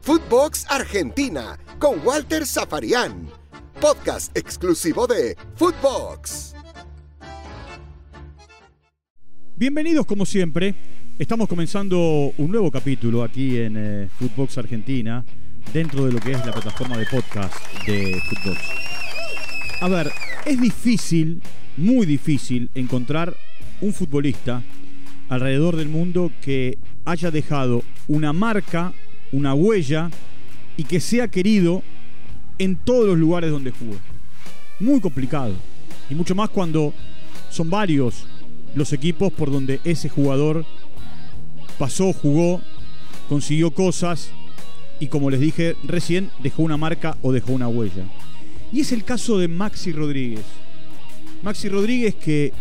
Footbox Argentina con Walter Zafarian. Podcast exclusivo de Footbox. Bienvenidos como siempre. Estamos comenzando un nuevo capítulo aquí en eh, Footbox Argentina, dentro de lo que es la plataforma de podcast de Footbox. A ver, es difícil, muy difícil, encontrar un futbolista alrededor del mundo que haya dejado una marca una huella y que sea querido en todos los lugares donde jugó. Muy complicado. Y mucho más cuando son varios los equipos por donde ese jugador pasó, jugó, consiguió cosas y como les dije recién, dejó una marca o dejó una huella. Y es el caso de Maxi Rodríguez. Maxi Rodríguez que,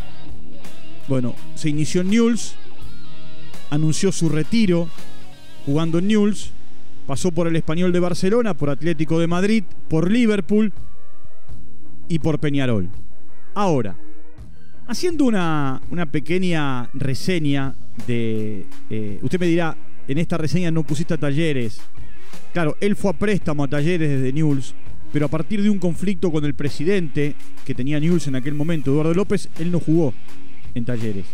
bueno, se inició en Newell's, anunció su retiro jugando en Newell's Pasó por el Español de Barcelona, por Atlético de Madrid, por Liverpool y por Peñarol. Ahora, haciendo una, pequeña reseña de... Eh, usted me dirá, en esta reseña no pusiste a talleres. Claro, él fue a préstamo a talleres desde Newell's, pero a partir de un conflicto con el presidente que tenía Newell's en aquel momento, Eduardo López, él no jugó en talleres.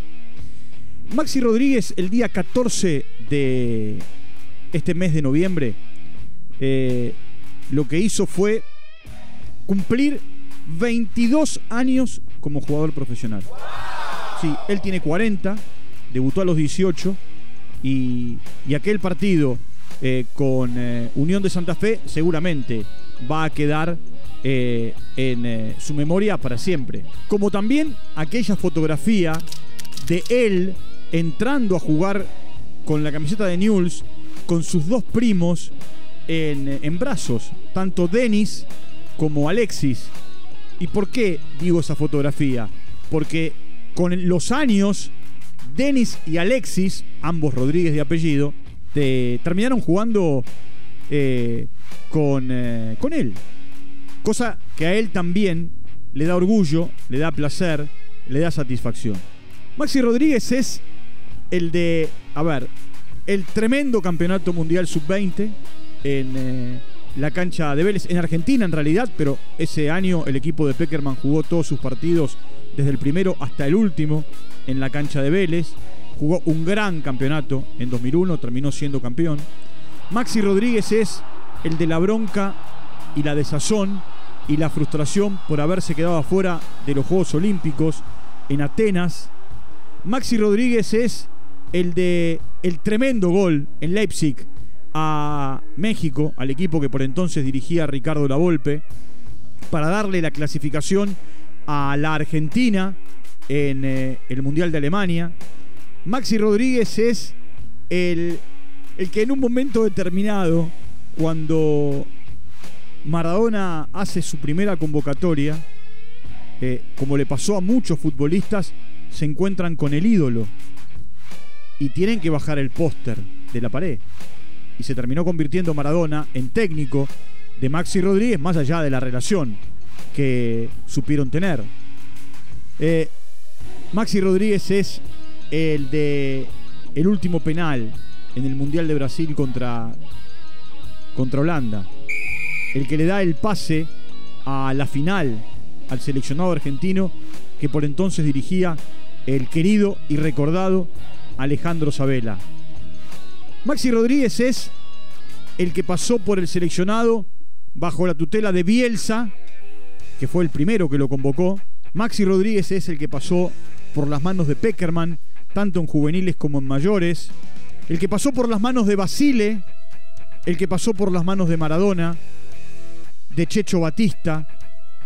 Maxi Rodríguez el día 14 de este mes de noviembre, eh, lo que hizo fue cumplir 22 años como jugador profesional. Sí, él tiene 40, debutó a los 18 y, aquel partido eh, con eh, Unión de Santa Fe seguramente va a quedar en su memoria para siempre. Como también aquella fotografía de él entrando a jugar con la camiseta de Newell's con sus dos primos en, brazos, tanto Denis como Alexis. ¿Y por qué digo esa fotografía? Porque con los años, Denis y Alexis, ambos Rodríguez de apellido, terminaron jugando eh, con, eh, con él. Cosa que a él también le da orgullo, le da placer, le da satisfacción. Maxi Rodríguez es el de, a ver, el tremendo campeonato mundial sub-20 en eh, la cancha de Vélez, en Argentina en realidad, pero ese año el equipo de Peckerman jugó todos sus partidos desde el primero hasta el último en la cancha de Vélez. Jugó un gran campeonato en 2001, terminó siendo campeón. Maxi Rodríguez es el de la bronca y la desazón y la frustración por haberse quedado afuera de los Juegos Olímpicos en Atenas. Maxi Rodríguez es el de el tremendo gol en Leipzig a México, al equipo que por entonces dirigía Ricardo Lavolpe, para darle la clasificación a la Argentina en eh, el Mundial de Alemania. Maxi Rodríguez es el, el que en un momento determinado, cuando Maradona hace su primera convocatoria, eh, como le pasó a muchos futbolistas, se encuentran con el ídolo y tienen que bajar el póster de la pared. Y se terminó convirtiendo Maradona en técnico de Maxi Rodríguez, más allá de la relación que supieron tener. Eh, Maxi Rodríguez es el de el último penal en el Mundial de Brasil contra, contra Holanda. El que le da el pase a la final al seleccionado argentino que por entonces dirigía el querido y recordado Alejandro Sabela. Maxi Rodríguez es el que pasó por el seleccionado bajo la tutela de Bielsa, que fue el primero que lo convocó. Maxi Rodríguez es el que pasó por las manos de Peckerman, tanto en juveniles como en mayores. El que pasó por las manos de Basile, el que pasó por las manos de Maradona, de Checho Batista,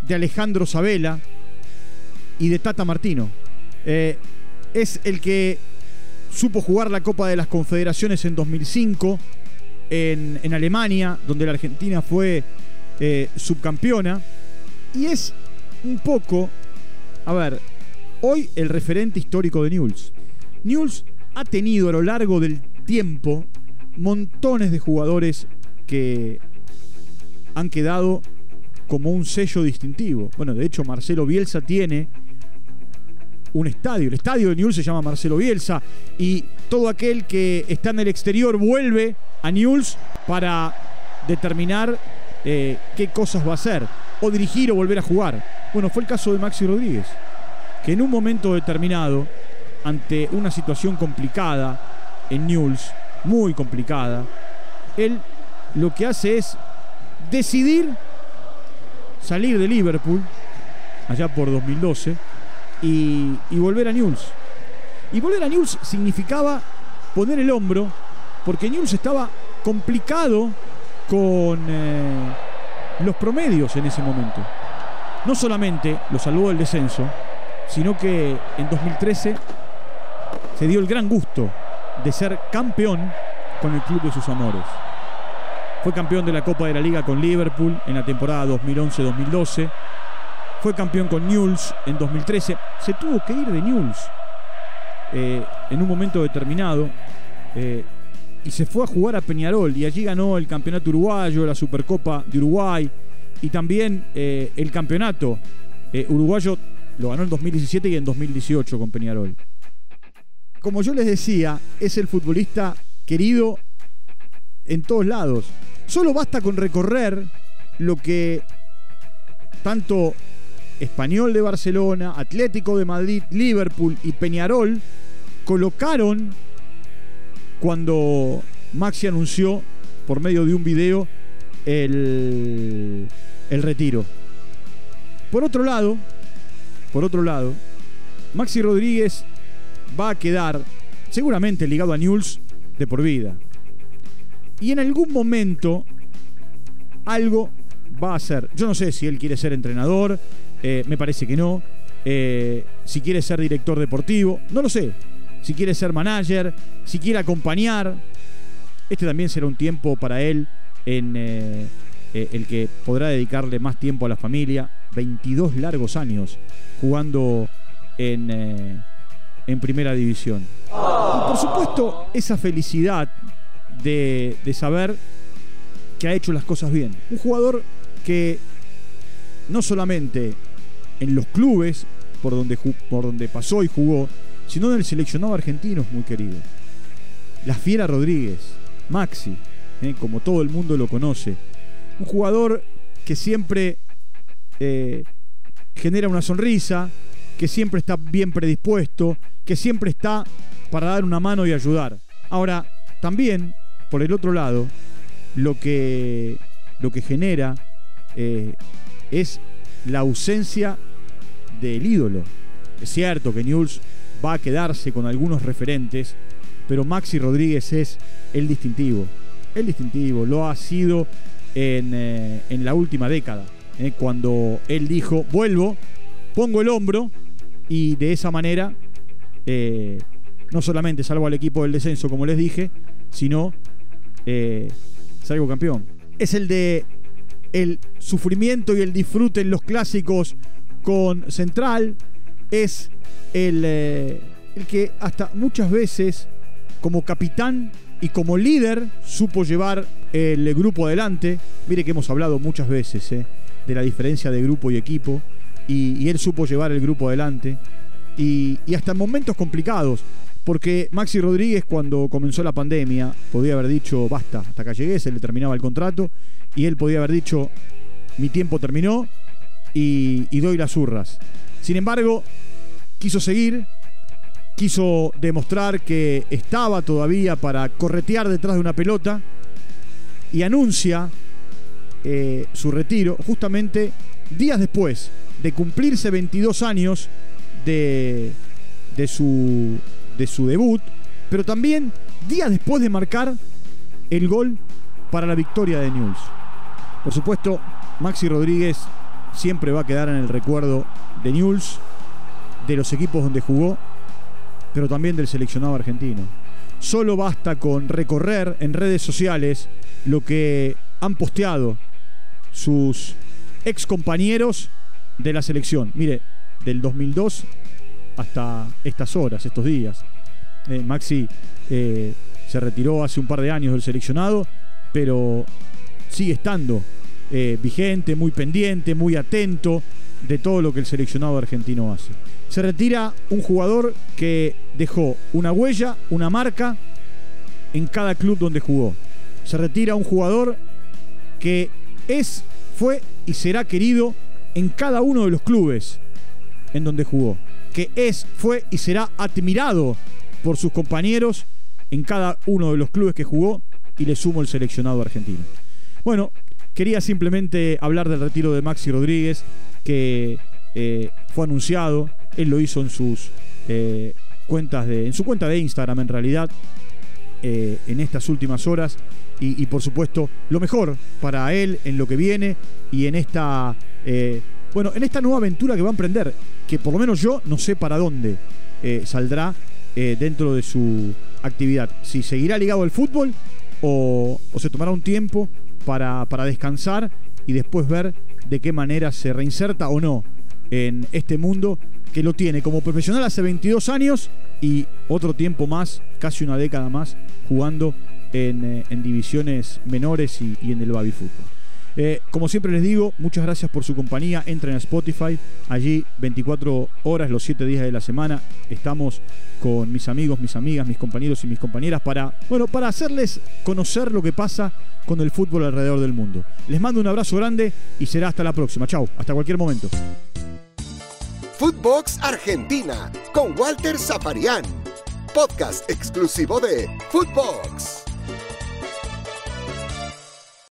de Alejandro Sabela y de Tata Martino. Eh, es el que supo jugar la Copa de las Confederaciones en 2005 en, Alemania, donde la Argentina fue eh, subcampeona. Y es un poco, a ver, hoy el referente histórico de Newell's. Newell's ha tenido a lo largo del tiempo montones de jugadores que han quedado como un sello distintivo. Bueno, de hecho Marcelo Bielsa tiene un estadio. El estadio de Newell's se llama Marcelo Bielsa y todo aquel que está en el exterior vuelve a Newell's para determinar eh, qué cosas va a hacer o dirigir o volver a jugar. Bueno, fue el caso de Maxi Rodríguez, que en un momento determinado, ante una situación complicada en Newell's, muy complicada, él lo que hace es decidir salir de Liverpool, allá por 2012, y, volver a Newell's. Y volver a Newell's significaba poner el hombro, porque Newell's estaba complicado con eh, los promedios en ese momento. No solamente lo salvó del descenso, sino que en 2013 se dio el gran gusto de ser campeón con el club de sus amores. Fue campeón de la Copa de la Liga con Liverpool en la temporada 2011-2012. Fue campeón con Newell's en 2013. Se tuvo que ir de Newell's eh, en un momento determinado. Eh, y se fue a jugar a Peñarol y allí ganó el campeonato uruguayo, la Supercopa de Uruguay y también eh, el campeonato uruguayo lo ganó en 2017 y en 2018 con Peñarol. Como yo les decía, es el futbolista querido en todos lados. Solo basta con recorrer lo que tanto Español de Barcelona, Atlético de Madrid, Liverpool y Peñarol colocaron cuando Maxi anunció por medio de un video el, el retiro. Por otro lado, por otro lado, Maxi Rodríguez va a quedar seguramente ligado a Newell's de por vida. Y en algún momento algo va a hacer. Yo no sé si él quiere ser entrenador, eh, me parece que no. Eh, si quiere ser director deportivo, no lo sé. Si quiere ser manager, si quiere acompañar. Este también será un tiempo para él en eh, el que podrá dedicarle más tiempo a la familia. 22 largos años jugando en, en primera división. Y por supuesto, esa felicidad de, saber que ha hecho las cosas bien. Un jugador que no solamente en los clubes por donde, por donde pasó y jugó, sino en el seleccionado argentino es muy querido. La Fiera Rodríguez, Maxi, eh, como todo el mundo lo conoce. Un jugador que siempre eh, genera una sonrisa, que siempre está bien predispuesto, que siempre está para dar una mano y ayudar. Ahora, también por el otro lado, lo que, lo que genera eh, es la ausencia del ídolo. Es cierto que Newell's va a quedarse con algunos referentes, pero Maxi Rodríguez es el distintivo. El distintivo lo ha sido en, eh, la última década, eh, cuando él dijo, vuelvo, pongo el hombro y de esa manera no solamente salvo al equipo del descenso, como les dije, sino salgo campeón. Es el de el sufrimiento y el disfrute en los clásicos con Central. Es el, eh, el que hasta muchas veces como capitán y como líder supo llevar el grupo adelante. Mire que hemos hablado muchas veces eh, de la diferencia de grupo y equipo. Y, él supo llevar el grupo adelante. Y, y hasta en momentos complicados. Porque Maxi Rodríguez cuando comenzó la pandemia podía haber dicho, basta, hasta acá llegué, se le terminaba el contrato, y él podía haber dicho, mi tiempo terminó y, doy las urras. Sin embargo, quiso seguir, quiso demostrar que estaba todavía para corretear detrás de una pelota y anuncia eh, su retiro justamente días después de cumplirse 22 años de, de su de su debut, pero también días después de marcar el gol para la victoria de Newell's. Por supuesto, Maxi Rodríguez siempre va a quedar en el recuerdo de Newell's, de los equipos donde jugó, pero también del seleccionado argentino. Solo basta con recorrer en redes sociales lo que han posteado sus ex compañeros de la selección. Mire, del 2002 hasta estas horas, estos días. Eh, Maxi eh, se retiró hace un par de años del seleccionado, pero sigue estando eh, vigente, muy pendiente, muy atento de todo lo que el seleccionado argentino hace. Se retira un jugador que dejó una huella, una marca en cada club donde jugó. Se retira un jugador que es, fue y será querido en cada uno de los clubes en donde jugó. Que es, fue y será admirado por sus compañeros en cada uno de los clubes que jugó y le sumo el seleccionado argentino. Bueno, quería simplemente hablar del retiro de Maxi Rodríguez, que eh, fue anunciado, él lo hizo en sus eh, cuentas de, en su cuenta de Instagram en realidad, eh, en estas últimas horas. Y, por supuesto, lo mejor para él en lo que viene y en esta, bueno, en esta nueva aventura que va a emprender, que por lo menos yo no sé para dónde saldrá dentro de su actividad. Si seguirá ligado al fútbol o, se tomará un tiempo para, para descansar y después ver de qué manera se reinserta o no en este mundo que lo tiene como profesional hace 22 años y otro tiempo más, casi una década más, jugando en, eh, divisiones menores y, en el baby fútbol. Eh, como siempre les digo, muchas gracias por su compañía. Entren a Spotify, allí 24 horas, los 7 días de la semana. Estamos con mis amigos, mis amigas, mis compañeros y mis compañeras para, bueno, para hacerles conocer lo que pasa con el fútbol alrededor del mundo. Les mando un abrazo grande y será hasta la próxima. Chau, hasta cualquier momento. Footbox Argentina con Walter Zafarian, podcast exclusivo de Footbox.